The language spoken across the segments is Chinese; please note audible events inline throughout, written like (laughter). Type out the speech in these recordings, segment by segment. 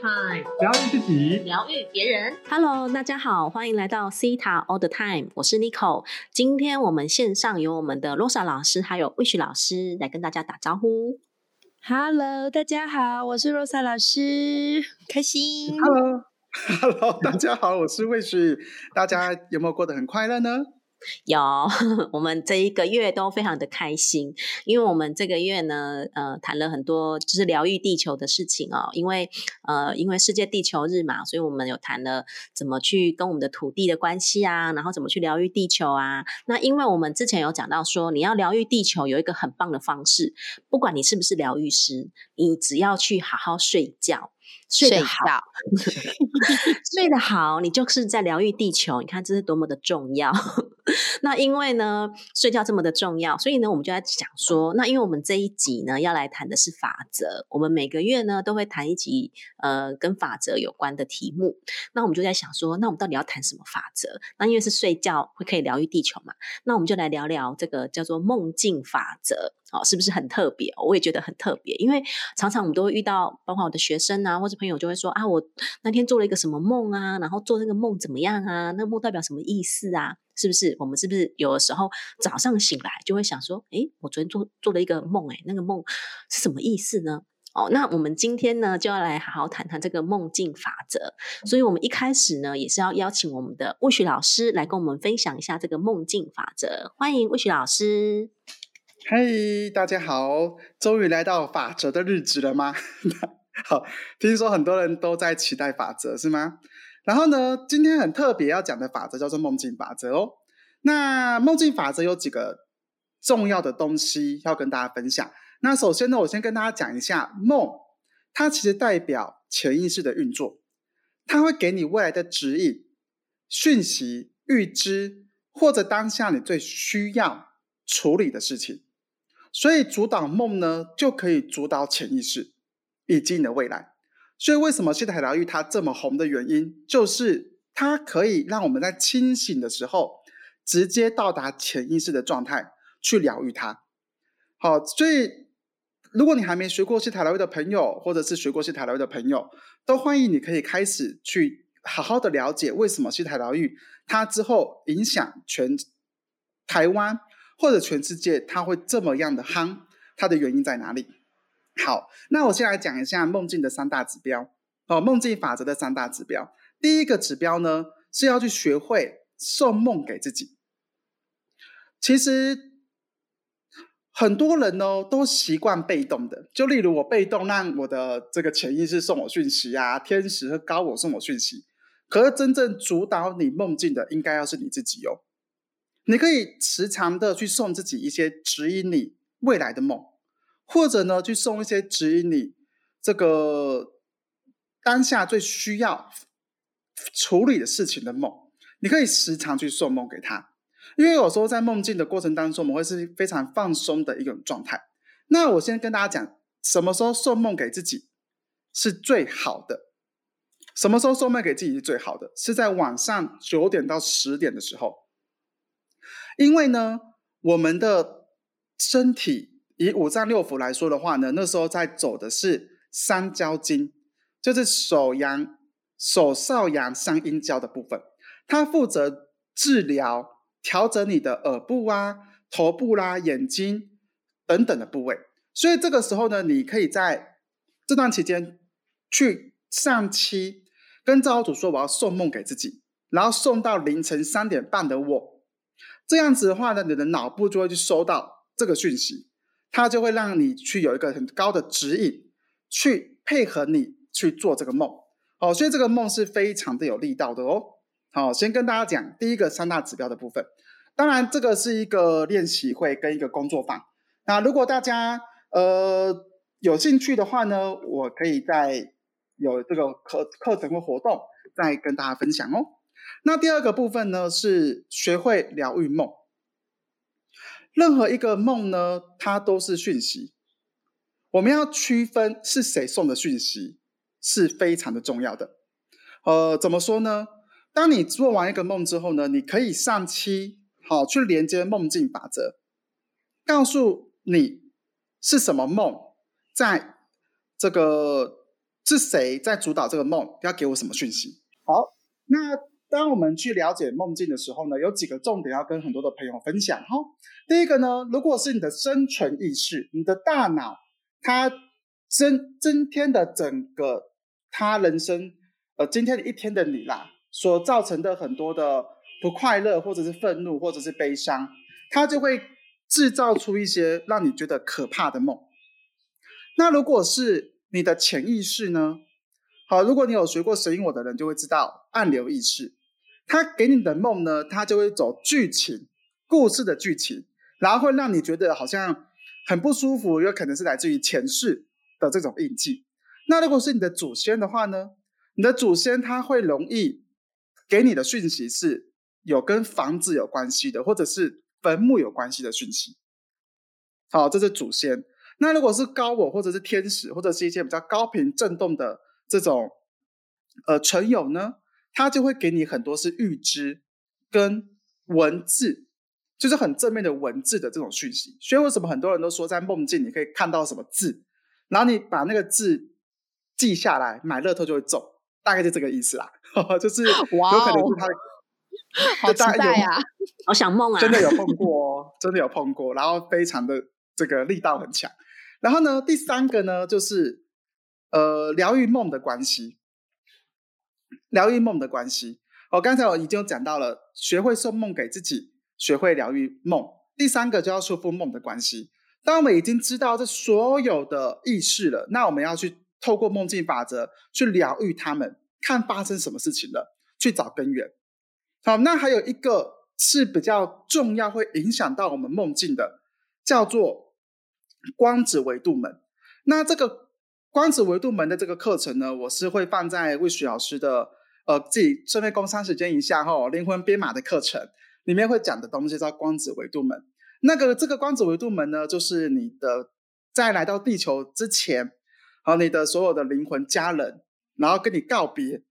Time，疗愈自己，疗愈别人。Hello，大家好，欢迎来到 Cita All the Time，我是 Nico。今天我们线上有我们的 Rosa 老师还有 Wish 老师来跟大家打招呼。Hello，大家好，我是 Rosa 老师，开心。Hello，Hello，(laughs) 大家好，我是 Wish，。大家有没有过得很快乐呢？有，(laughs) 我们这一个月都非常的开心，因为我们这个月呢，呃，谈了很多就是疗愈地球的事情哦。因为呃，因为世界地球日嘛，所以我们有谈了怎么去跟我们的土地的关系啊，然后怎么去疗愈地球啊。那因为我们之前有讲到说，你要疗愈地球有一个很棒的方式，不管你是不是疗愈师，你只要去好好睡觉。睡得好，(laughs) 睡得好，你就是在疗愈地球。你看这是多么的重要。(laughs) 那因为呢，睡觉这么的重要，所以呢，我们就在想说，那因为我们这一集呢要来谈的是法则，我们每个月呢都会谈一集呃跟法则有关的题目。那我们就在想说，那我们到底要谈什么法则？那因为是睡觉会可以疗愈地球嘛，那我们就来聊聊这个叫做梦境法则。哦，是不是很特别？我也觉得很特别，因为常常我们都会遇到，包括我的学生啊，或者朋友就会说啊，我那天做了一个什么梦啊，然后做那个梦怎么样啊？那个梦代表什么意思啊？是不是？我们是不是有的时候早上醒来就会想说，诶，我昨天做做了一个梦，诶，那个梦是什么意思呢？哦，那我们今天呢就要来好好谈谈这个梦境法则。所以，我们一开始呢也是要邀请我们的魏许老师来跟我们分享一下这个梦境法则。欢迎魏许老师。嘿，大家好，终于来到法则的日子了吗？(laughs) 好，听说很多人都在期待法则，是吗？然后呢，今天很特别要讲的法则叫做梦境法则哦。那梦境法则有几个重要的东西要跟大家分享。那首先呢，我先跟大家讲一下梦，它其实代表潜意识的运作，它会给你未来的指引、讯息、预知，或者当下你最需要处理的事情。所以阻挡梦呢，就可以阻挡潜意识以及你的未来。所以为什么西塔疗愈它这么红的原因，就是它可以让我们在清醒的时候，直接到达潜意识的状态去疗愈它。好，所以如果你还没学过西塔疗愈的朋友，或者是学过西塔疗愈的朋友，都欢迎你可以开始去好好的了解为什么西塔疗愈它之后影响全台湾。或者全世界它会这么样的夯，它的原因在哪里？好，那我先来讲一下梦境的三大指标哦，梦境法则的三大指标。第一个指标呢是要去学会送梦给自己。其实很多人呢都习惯被动的，就例如我被动让我的这个潜意识送我讯息啊，天使和高我送我讯息。可是真正主导你梦境的，应该要是你自己哦。你可以时常的去送自己一些指引你未来的梦，或者呢，去送一些指引你这个当下最需要处理的事情的梦。你可以时常去送梦给他，因为有时候在梦境的过程当中，我们会是非常放松的一种状态。那我先跟大家讲，什么时候送梦给自己是最好的？什么时候送梦给自己是最好的？是在晚上九点到十点的时候。因为呢，我们的身体以五脏六腑来说的话呢，那时候在走的是三焦经，就是手阳、手少阳三阴交的部分，它负责治疗、调整你的耳部啊、头部啦、眼睛等等的部位。所以这个时候呢，你可以在这段期间去上期跟造物主说，我要送梦给自己，然后送到凌晨三点半的我。这样子的话呢，你的脑部就会去收到这个讯息，它就会让你去有一个很高的指引，去配合你去做这个梦。哦，所以这个梦是非常的有力道的哦。好，先跟大家讲第一个三大指标的部分。当然，这个是一个练习会跟一个工作坊。那如果大家呃有兴趣的话呢，我可以在有这个课课程或活动再跟大家分享哦。那第二个部分呢，是学会疗愈梦。任何一个梦呢，它都是讯息。我们要区分是谁送的讯息，是非常的重要的。呃，怎么说呢？当你做完一个梦之后呢，你可以上期好去连接梦境法则，告诉你是什么梦，在这个是谁在主导这个梦，要给我什么讯息？好，那当我们去了解梦境的时候呢，有几个重点要跟很多的朋友分享哈。第一个呢，如果是你的生存意识，你的大脑它增增添的整个他人生，呃，今天的一天的你啦，所造成的很多的不快乐，或者是愤怒，或者是悲伤，它就会制造出一些让你觉得可怕的梦。那如果是你的潜意识呢？好，如果你有学过神隐我的人就会知道暗流意识，他给你的梦呢，他就会走剧情、故事的剧情，然后会让你觉得好像很不舒服，有可能是来自于前世的这种印记。那如果是你的祖先的话呢？你的祖先他会容易给你的讯息是有跟房子有关系的，或者是坟墓有关系的讯息。好，这是祖先。那如果是高我或者是天使，或者是一些比较高频震动的这种呃存有呢，他就会给你很多是预知跟文字，就是很正面的文字的这种讯息。所以为什么很多人都说在梦境你可以看到什么字，然后你把那个字记下来，买乐透就会中，大概就这个意思啦。(laughs) 就是有可能是他，好期待呀，好想梦啊，真的有碰过哦，真的有碰过，然后非常的这个力道很强。然后呢，第三个呢，就是呃，疗愈梦的关系，疗愈梦的关系。哦，刚才我已经讲到了，学会送梦给自己，学会疗愈梦。第三个就要修复梦的关系。当我们已经知道这所有的意识了，那我们要去透过梦境法则去疗愈他们，看发生什么事情了，去找根源。好，那还有一个是比较重要，会影响到我们梦境的，叫做。光子维度门，那这个光子维度门的这个课程呢，我是会放在魏许老师的呃自己顺便工商时间一下哈，灵魂编码的课程里面会讲的东西叫光子维度门。那个这个光子维度门呢，就是你的在来到地球之前，和你的所有的灵魂家人，然后跟你告别，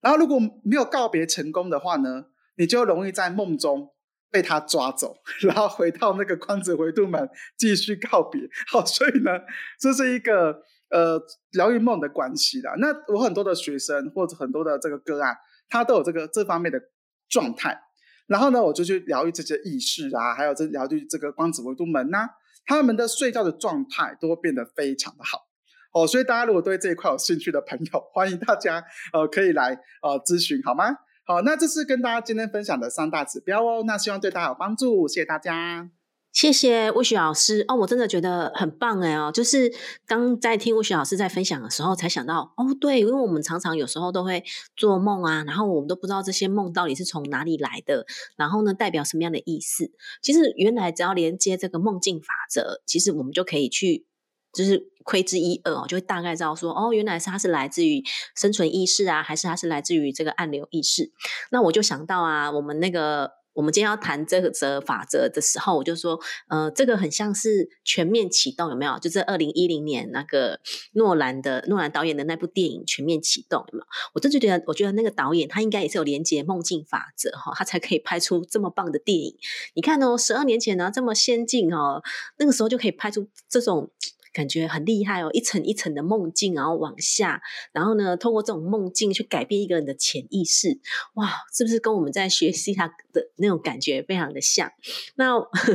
然后如果没有告别成功的话呢，你就容易在梦中。被他抓走，(laughs) 然后回到那个光子维度门继续告别。好，所以呢，这是一个呃疗愈梦的关系的。那我很多的学生或者很多的这个个案，他都有这个这方面的状态。然后呢，我就去疗愈这些意识啊，还有这疗愈这个光子维度门呐，他们的睡觉的状态都会变得非常的好。哦，所以大家如果对这一块有兴趣的朋友，欢迎大家呃可以来呃咨询，好吗？好，那这是跟大家今天分享的三大指标哦。那希望对大家有帮助，谢谢大家。谢谢魏雪老师哦，我真的觉得很棒哎哦，就是刚在听魏雪老师在分享的时候，才想到哦，对，因为我们常常有时候都会做梦啊，然后我们都不知道这些梦到底是从哪里来的，然后呢代表什么样的意思。其实原来只要连接这个梦境法则，其实我们就可以去。就是窥之一二哦，就会大概知道说，哦，原来是它是来自于生存意识啊，还是它是来自于这个暗流意识？那我就想到啊，我们那个我们今天要谈这个则法则的时候，我就说，呃，这个很像是全面启动，有没有？就是二零一零年那个诺兰的诺兰导演的那部电影《全面启动》，有没有？我真就觉得，我觉得那个导演他应该也是有连接梦境法则哈，他才可以拍出这么棒的电影。你看哦，十二年前呢这么先进哦，那个时候就可以拍出这种。感觉很厉害哦，一层一层的梦境，然后往下，然后呢，通过这种梦境去改变一个人的潜意识，哇，是不是跟我们在学习他的那种感觉非常的像？那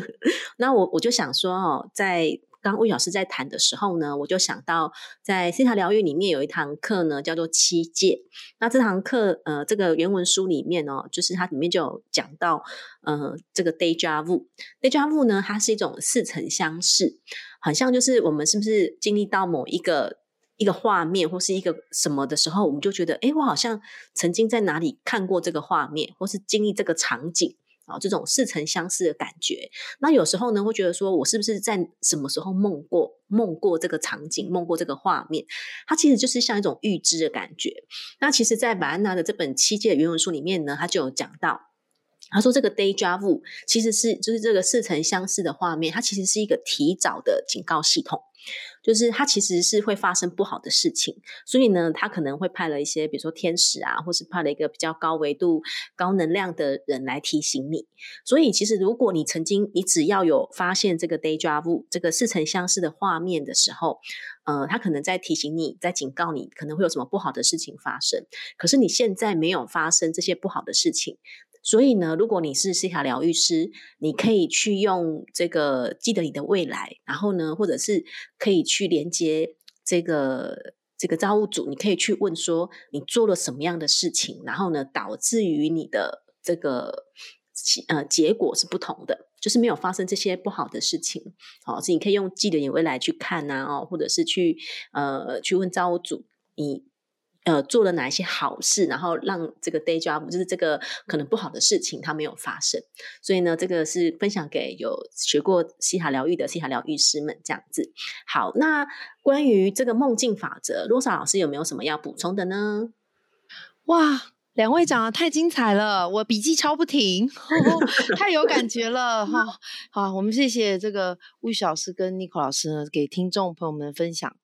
(laughs) 那我我就想说哦，在。刚魏老师在谈的时候呢，我就想到在西塔疗愈里面有一堂课呢，叫做七界。那这堂课，呃，这个原文书里面哦，就是它里面就有讲到，呃，这个 deja vu。deja vu 呢，它是一种似曾相识，好像就是我们是不是经历到某一个一个画面或是一个什么的时候，我们就觉得，哎，我好像曾经在哪里看过这个画面，或是经历这个场景。啊，这种似曾相识的感觉，那有时候呢，会觉得说我是不是在什么时候梦过梦过这个场景，梦过这个画面？它其实就是像一种预知的感觉。那其实，在马安娜的这本七界原文书里面呢，他就有讲到，他说这个 deja vu 其实是就是这个似曾相识的画面，它其实是一个提早的警告系统。就是它其实是会发生不好的事情，所以呢，他可能会派了一些，比如说天使啊，或是派了一个比较高维度、高能量的人来提醒你。所以，其实如果你曾经，你只要有发现这个 deja vu 这个似曾相识的画面的时候，呃，他可能在提醒你，在警告你，可能会有什么不好的事情发生。可是你现在没有发生这些不好的事情。所以呢，如果你是西塔疗愈师，你可以去用这个记得你的未来，然后呢，或者是可以去连接这个这个造物主，你可以去问说你做了什么样的事情，然后呢，导致于你的这个呃结果是不同的，就是没有发生这些不好的事情。好，所以你可以用记得你未来去看呐，哦，或者是去呃去问造物主你。呃，做了哪一些好事，然后让这个 day job 就是这个可能不好的事情它没有发生，所以呢，这个是分享给有学过西塔疗愈的西塔疗愈师们这样子。好，那关于这个梦境法则，罗莎老师有没有什么要补充的呢？哇，两位讲的太精彩了，我笔记抄不停，(laughs) 太有感觉了哈。好，我们谢谢这个魏老师跟 n i c o 老师呢，给听众朋友们分享。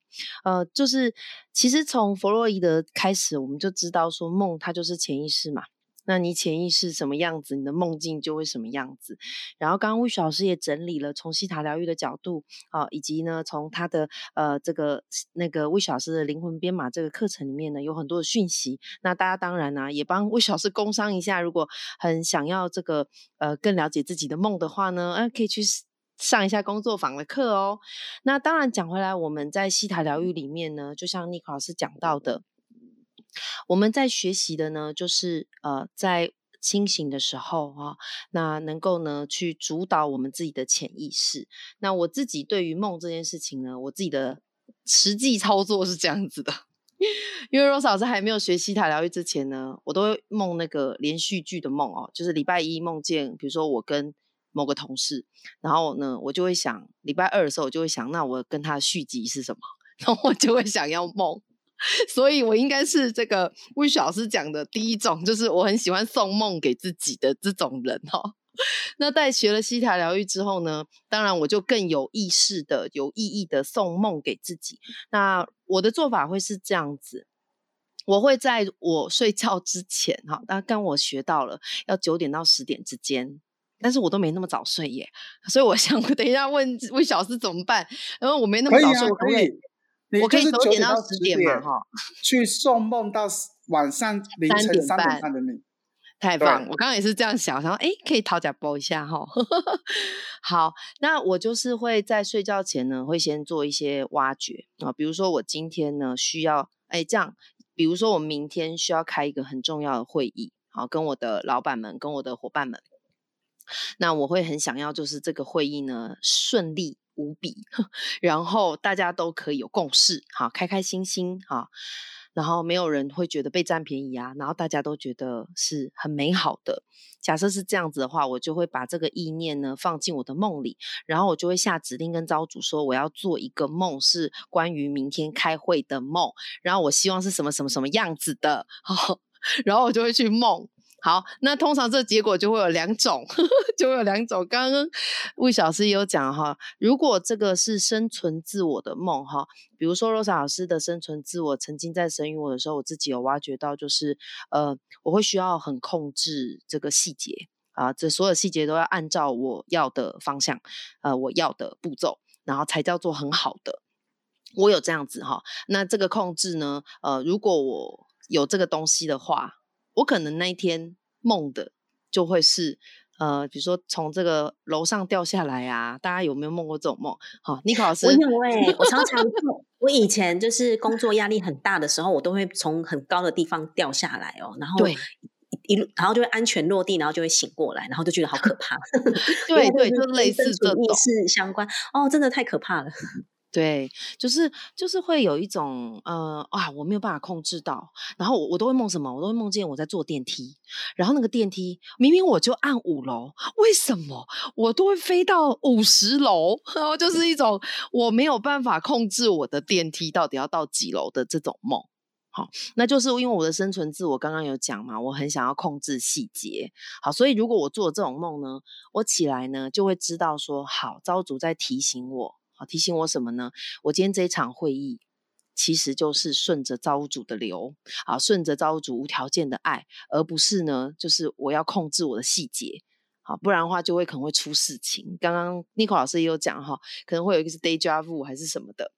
呃，就是其实从弗洛伊德开始，我们就知道说梦它就是潜意识嘛。那你潜意识什么样子，你的梦境就会什么样子。然后刚刚魏雪老师也整理了从西塔疗愈的角度啊，以及呢从他的呃这个那个魏雪老师的灵魂编码这个课程里面呢，有很多的讯息。那大家当然呢也帮魏雪老师工商一下，如果很想要这个呃更了解自己的梦的话呢，呃可以去。上一下工作坊的课哦。那当然讲回来，我们在西塔疗愈里面呢，就像尼克老师讲到的，我们在学习的呢，就是呃，在清醒的时候啊，那能够呢去主导我们自己的潜意识。那我自己对于梦这件事情呢，我自己的实际操作是这样子的，因为 Rose 老师还没有学西塔疗愈之前呢，我都会梦那个连续剧的梦哦，就是礼拜一梦见，比如说我跟某个同事，然后呢，我就会想礼拜二的时候，我就会想，那我跟他续集是什么？(laughs) 然后我就会想要梦，所以我应该是这个魏老师讲的第一种，就是我很喜欢送梦给自己的这种人哈。(laughs) 那在学了西塔疗愈之后呢，当然我就更有意识的、有意义的送梦给自己。那我的做法会是这样子，我会在我睡觉之前哈，那刚我学到了要九点到十点之间。但是我都没那么早睡耶，所以我想我等一下问问小师怎么办？然后我没那么早睡，我可以，我可以九点到十点嘛，哈，去送梦到晚上凌晨三点半的你，太棒！我刚刚也是这样想，然后哎，可以讨假包一下哈。(laughs) 好，那我就是会在睡觉前呢，会先做一些挖掘啊，比如说我今天呢需要，哎，这样，比如说我明天需要开一个很重要的会议，好，跟我的老板们，跟我的伙伴们。那我会很想要，就是这个会议呢顺利无比，(laughs) 然后大家都可以有共识，好开开心心哈，然后没有人会觉得被占便宜啊，然后大家都觉得是很美好的。假设是这样子的话，我就会把这个意念呢放进我的梦里，然后我就会下指令跟招主说，我要做一个梦，是关于明天开会的梦，然后我希望是什么什么什么样子的，(laughs) 然后我就会去梦。好，那通常这结果就会有两种，(laughs) 就会有两种。刚刚魏小师有讲哈，如果这个是生存自我的梦哈，比如说罗莎老师的生存自我，曾经在神与我的时候，我自己有挖掘到，就是呃，我会需要很控制这个细节啊，这所有细节都要按照我要的方向，呃，我要的步骤，然后才叫做很好的。我有这样子哈，那这个控制呢，呃，如果我有这个东西的话。我可能那一天梦的就会是，呃，比如说从这个楼上掉下来啊，大家有没有梦过这种梦？好，尼克老师，我有哎，我常常做。我以前就是工作压力很大的时候，我都会从很高的地方掉下来哦，然后对一路，然后就会安全落地，然后就会醒过来，然后就觉得好可怕。对对，(laughs) 就类似这种是相关哦，真的太可怕了。对，就是就是会有一种呃啊，我没有办法控制到，然后我我都会梦什么，我都会梦见我在坐电梯，然后那个电梯明明我就按五楼，为什么我都会飞到五十楼？(laughs) 然后就是一种我没有办法控制我的电梯到底要到几楼的这种梦。好，那就是因为我的生存自我刚刚有讲嘛，我很想要控制细节。好，所以如果我做这种梦呢，我起来呢就会知道说，好，招主在提醒我，好，提醒我什么呢？我今天这一场会议其实就是顺着造物主的流，啊，顺着造物主无条件的爱，而不是呢，就是我要控制我的细节。好，不然的话就会可能会出事情。刚刚 n i c o 老师也有讲哈，可能会有一个是 day job 还是什么的。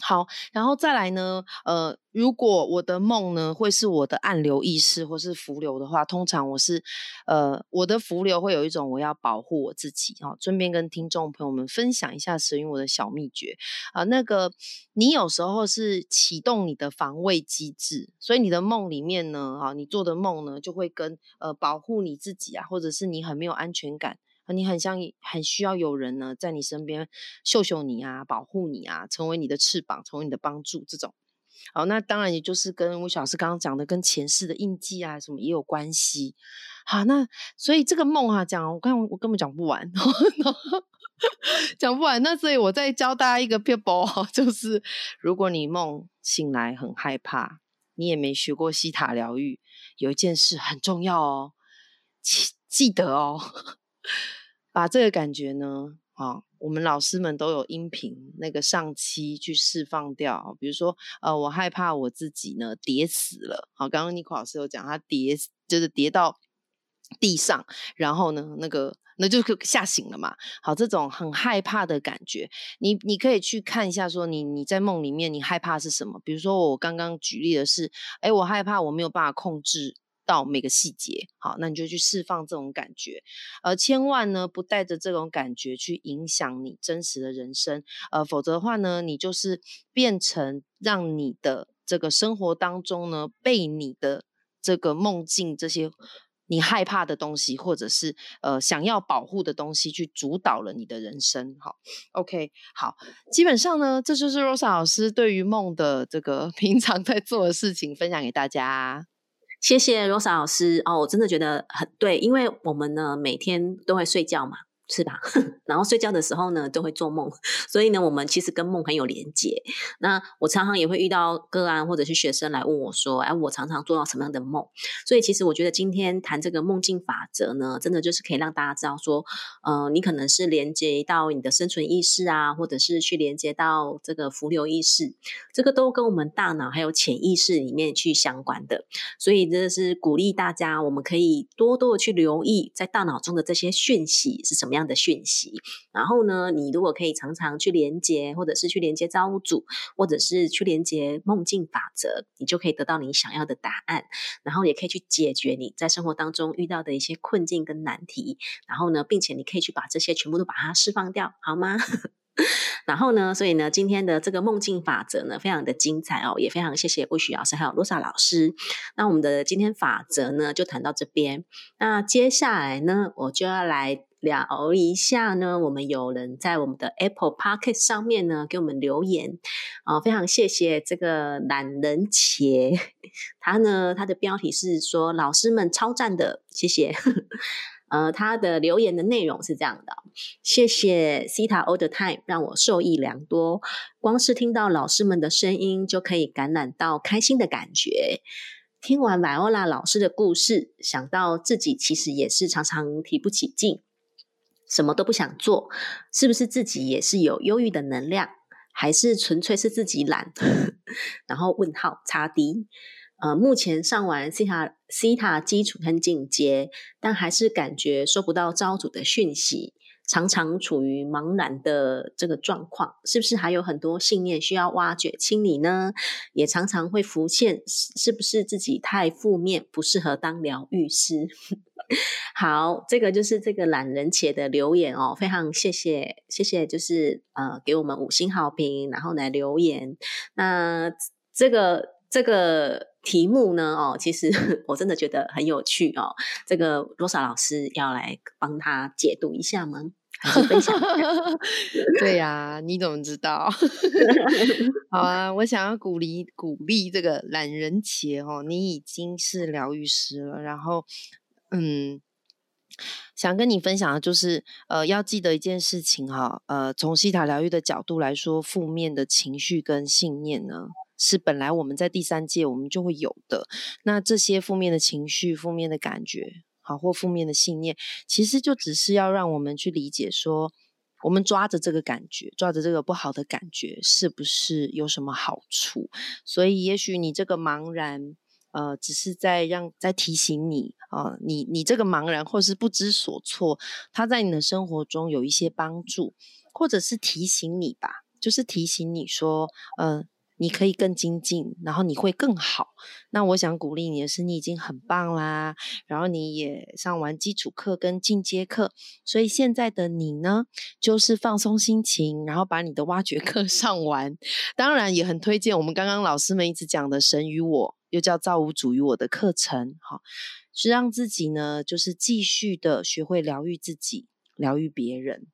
好，然后再来呢？呃，如果我的梦呢，会是我的暗流意识或是浮流的话，通常我是，呃，我的浮流会有一种我要保护我自己啊。顺便跟听众朋友们分享一下使用我的小秘诀啊。那个，你有时候是启动你的防卫机制，所以你的梦里面呢，啊，你做的梦呢，就会跟呃保护你自己啊，或者是你很没有安全感。你很像很需要有人呢，在你身边秀秀你啊，保护你啊，成为你的翅膀，成为你的帮助。这种，好，那当然也就是跟吴小师刚刚讲的，跟前世的印记啊什么也有关系。好，那所以这个梦啊，讲我刚我根本讲不完，(laughs) 讲不完。那所以我再教大家一个 people，(laughs) 就是如果你梦醒来很害怕，你也没学过西塔疗愈，有一件事很重要哦，记记得哦。把这个感觉呢，啊，我们老师们都有音频那个上期去释放掉。比如说，呃，我害怕我自己呢跌死了。好，刚刚尼克老师有讲，他跌就是跌到地上，然后呢，那个那就吓醒了嘛。好，这种很害怕的感觉，你你可以去看一下，说你你在梦里面你害怕是什么？比如说我刚刚举例的是，哎，我害怕我没有办法控制。到每个细节，好，那你就去释放这种感觉，呃，千万呢不带着这种感觉去影响你真实的人生，呃，否则的话呢，你就是变成让你的这个生活当中呢，被你的这个梦境这些你害怕的东西，或者是呃想要保护的东西去主导了你的人生。好，OK，好，基本上呢，这就是 Rosa 老师对于梦的这个 (laughs) 平常在做的事情，分享给大家。谢谢罗莎老师哦，我真的觉得很对，因为我们呢每天都会睡觉嘛。是吧？(laughs) 然后睡觉的时候呢，都会做梦，所以呢，我们其实跟梦很有连结。那我常常也会遇到个案或者是学生来问我说：“哎，我常常做到什么样的梦？”所以其实我觉得今天谈这个梦境法则呢，真的就是可以让大家知道说，呃，你可能是连接到你的生存意识啊，或者是去连接到这个浮流意识，这个都跟我们大脑还有潜意识里面去相关的。所以真的是鼓励大家，我们可以多多的去留意在大脑中的这些讯息是什么。样的讯息，然后呢，你如果可以常常去连接，或者是去连接造物主，或者是去连接梦境法则，你就可以得到你想要的答案，然后也可以去解决你在生活当中遇到的一些困境跟难题，然后呢，并且你可以去把这些全部都把它释放掉，好吗？(laughs) (laughs) 然后呢，所以呢，今天的这个梦境法则呢，非常的精彩哦，也非常谢谢魏许老师还有罗莎老师。那我们的今天法则呢，就谈到这边。那接下来呢，我就要来。聊一下呢，我们有人在我们的 Apple Podcast 上面呢给我们留言啊，非常谢谢这个懒人茄，(laughs) 他呢他的标题是说老师们超赞的，谢谢。呃，他的留言的内容是这样的，谢谢 Cita All the Time 让我受益良多，光是听到老师们的声音就可以感染到开心的感觉。听完 Viola 老师的故事，想到自己其实也是常常提不起劲。什么都不想做，是不是自己也是有忧郁的能量，还是纯粹是自己懒？(laughs) 然后问号叉 D，呃，目前上完西塔西塔基础跟进阶，但还是感觉收不到招主的讯息，常常处于茫然的这个状况，是不是还有很多信念需要挖掘清理呢？也常常会浮现，是不是自己太负面，不适合当疗愈师？(laughs) 好，这个就是这个懒人茄的留言哦，非常谢谢，谢谢，就是呃，给我们五星好评，然后来留言。那这个这个题目呢，哦，其实 (laughs) 我真的觉得很有趣哦。这个罗莎老师要来帮他解读一下吗？分享？(laughs) 对呀，你怎么知道？(laughs) 好啊，我想要鼓励鼓励这个懒人节哦，你已经是疗愈师了，然后。嗯，想跟你分享的就是，呃，要记得一件事情哈，呃，从西塔疗愈的角度来说，负面的情绪跟信念呢，是本来我们在第三届我们就会有的。那这些负面的情绪、负面的感觉，好或负面的信念，其实就只是要让我们去理解说，我们抓着这个感觉，抓着这个不好的感觉，是不是有什么好处？所以，也许你这个茫然。呃，只是在让在提醒你啊，你你这个茫然或是不知所措，他在你的生活中有一些帮助，或者是提醒你吧，就是提醒你说，嗯。你可以更精进，然后你会更好。那我想鼓励你的是，你已经很棒啦。然后你也上完基础课跟进阶课，所以现在的你呢，就是放松心情，然后把你的挖掘课 (laughs) 上完。当然也很推荐我们刚刚老师们一直讲的“神与我”，又叫“造物主与我”的课程，好，是让自己呢，就是继续的学会疗愈自己，疗愈别人。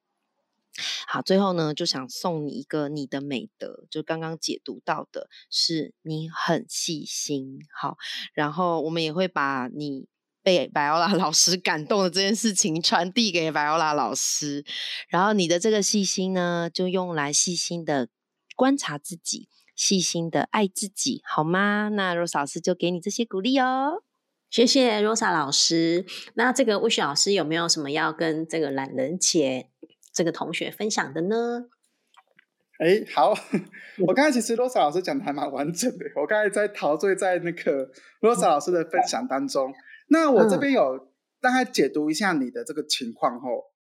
好，最后呢，就想送你一个你的美德，就刚刚解读到的是你很细心。好，然后我们也会把你被白欧拉老师感动的这件事情传递给白欧拉老师，然后你的这个细心呢，就用来细心的观察自己，细心的爱自己，好吗？那 Rose 老师就给你这些鼓励哦。谢谢 Rosa 老师。那这个 Wish 老师有没有什么要跟这个懒人姐？这个同学分享的呢？哎，好，(laughs) 我刚才其实罗莎老师讲的还蛮完整的。我刚才在陶醉在那个罗莎老师的分享当中。那我这边有大概解读一下你的这个情况哦。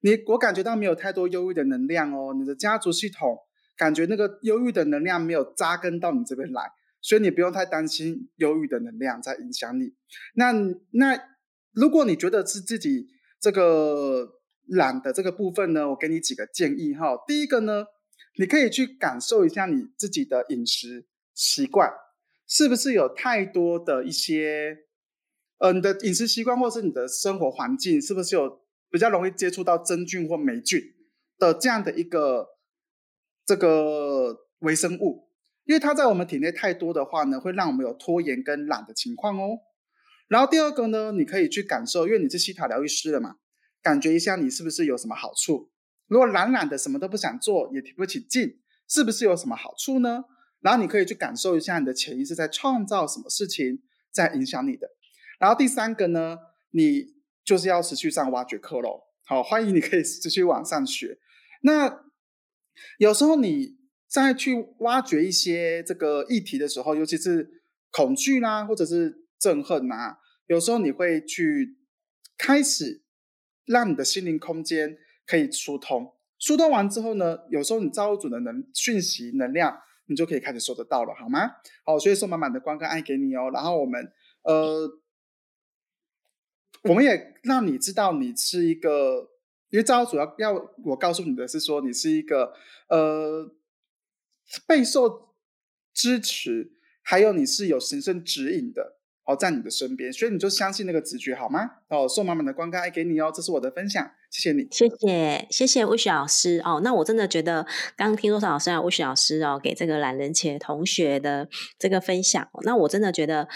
你我感觉到没有太多忧郁的能量哦。你的家族系统感觉那个忧郁的能量没有扎根到你这边来，所以你不用太担心忧郁的能量在影响你。那那如果你觉得是自己这个。懒的这个部分呢，我给你几个建议哈。第一个呢，你可以去感受一下你自己的饮食习惯，是不是有太多的一些，呃，你的饮食习惯或是你的生活环境，是不是有比较容易接触到真菌或霉菌的这样的一个这个微生物？因为它在我们体内太多的话呢，会让我们有拖延跟懒的情况哦。然后第二个呢，你可以去感受，因为你是西塔疗愈师了嘛。感觉一下，你是不是有什么好处？如果懒懒的，什么都不想做，也提不起劲，是不是有什么好处呢？然后你可以去感受一下，你的潜意识在创造什么事情，在影响你的。然后第三个呢，你就是要持续上挖掘课喽。好，欢迎你可以持续往上学。那有时候你再去挖掘一些这个议题的时候，尤其是恐惧啦，或者是憎恨啊，有时候你会去开始。让你的心灵空间可以疏通，疏通完之后呢，有时候你造物主的能讯息能量，你就可以开始收得到了，好吗？好，所以送满满的光跟爱给你哦。然后我们呃，我们也让你知道你是一个，因为造物主要要我告诉你的是说，你是一个呃备受支持，还有你是有神圣指引的。哦，在你的身边，所以你就相信那个直觉好吗？哦，送满满的光跟爱给你哦，这是我的分享，谢谢你，谢谢谢谢魏雪老师哦。那我真的觉得，刚刚听多少老师啊，魏雪老师哦，给这个懒人且同学的这个分享，那我真的觉得。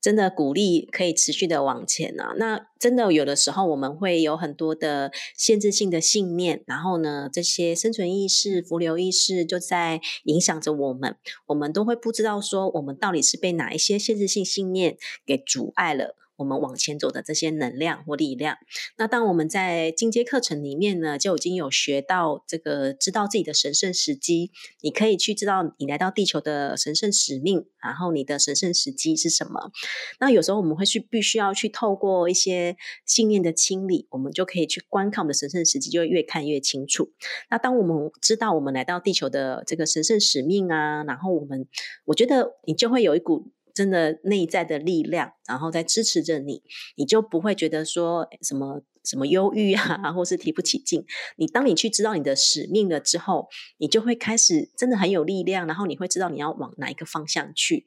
真的鼓励可以持续的往前啊！那真的有的时候我们会有很多的限制性的信念，然后呢，这些生存意识、浮流意识就在影响着我们，我们都会不知道说我们到底是被哪一些限制性信念给阻碍了。我们往前走的这些能量或力量，那当我们在进阶课程里面呢，就已经有学到这个知道自己的神圣时机，你可以去知道你来到地球的神圣使命，然后你的神圣时机是什么。那有时候我们会去必须要去透过一些信念的清理，我们就可以去观看我们的神圣时机，就会越看越清楚。那当我们知道我们来到地球的这个神圣使命啊，然后我们，我觉得你就会有一股。真的内在的力量，然后在支持着你，你就不会觉得说什么什么忧郁啊，或是提不起劲。你当你去知道你的使命了之后，你就会开始真的很有力量，然后你会知道你要往哪一个方向去。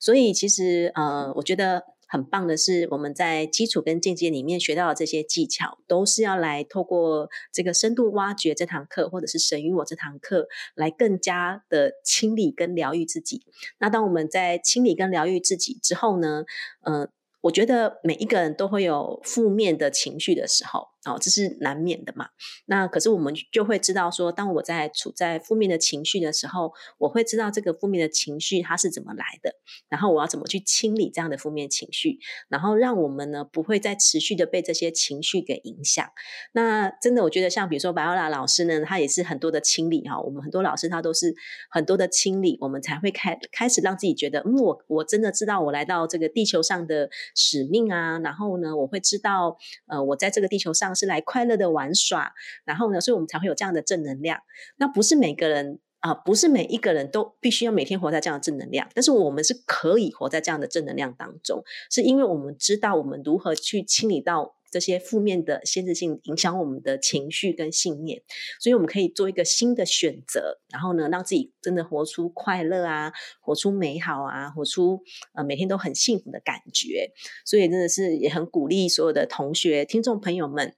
所以其实呃，我觉得。很棒的是，我们在基础跟境界里面学到的这些技巧，都是要来透过这个深度挖掘这堂课，或者是神与我这堂课，来更加的清理跟疗愈自己。那当我们在清理跟疗愈自己之后呢，呃。我觉得每一个人都会有负面的情绪的时候，哦，这是难免的嘛。那可是我们就会知道说，当我在处在负面的情绪的时候，我会知道这个负面的情绪它是怎么来的，然后我要怎么去清理这样的负面情绪，然后让我们呢不会再持续的被这些情绪给影响。那真的，我觉得像比如说白奥拉老师呢，他也是很多的清理哈。我们很多老师他都是很多的清理，我们才会开开始让自己觉得，嗯，我我真的知道我来到这个地球上的。使命啊，然后呢，我会知道，呃，我在这个地球上是来快乐的玩耍，然后呢，所以我们才会有这样的正能量。那不是每个人啊，不是每一个人都必须要每天活在这样的正能量，但是我们是可以活在这样的正能量当中，是因为我们知道我们如何去清理到。这些负面的限制性影响我们的情绪跟信念，所以我们可以做一个新的选择，然后呢，让自己真的活出快乐啊，活出美好啊，活出呃每天都很幸福的感觉。所以真的是也很鼓励所有的同学、听众朋友们，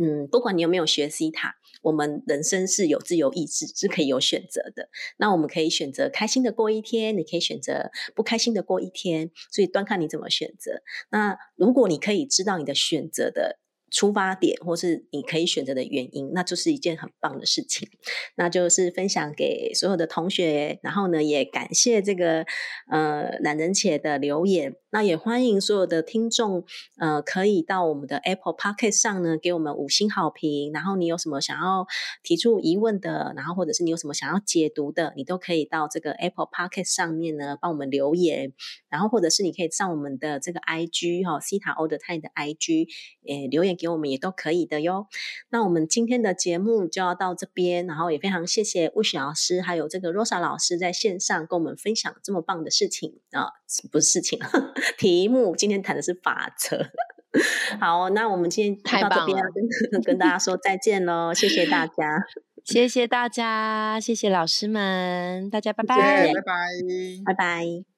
嗯，不管你有没有学 C 塔。我们人生是有自由意志，是可以有选择的。那我们可以选择开心的过一天，你可以选择不开心的过一天，所以端看你怎么选择。那如果你可以知道你的选择的。出发点，或是你可以选择的原因，那就是一件很棒的事情。那就是分享给所有的同学，然后呢，也感谢这个呃懒人且的留言。那也欢迎所有的听众，呃，可以到我们的 Apple p o c k e t 上呢，给我们五星好评。然后你有什么想要提出疑问的，然后或者是你有什么想要解读的，你都可以到这个 Apple p o c k e t 上面呢，帮我们留言。然后或者是你可以上我们的这个 IG 哈，西塔欧德泰的 IG，诶，留言。给我们也都可以的哟。那我们今天的节目就要到这边，然后也非常谢谢魏雪老师还有这个 Rosa 老师在线上跟我们分享这么棒的事情啊，不是事情，题目今天谈的是法则。(laughs) 好，那我们今天到这边跟跟大家说再见喽，谢谢大家，(laughs) 谢谢大家，谢谢老师们，大家拜拜，拜拜，拜拜。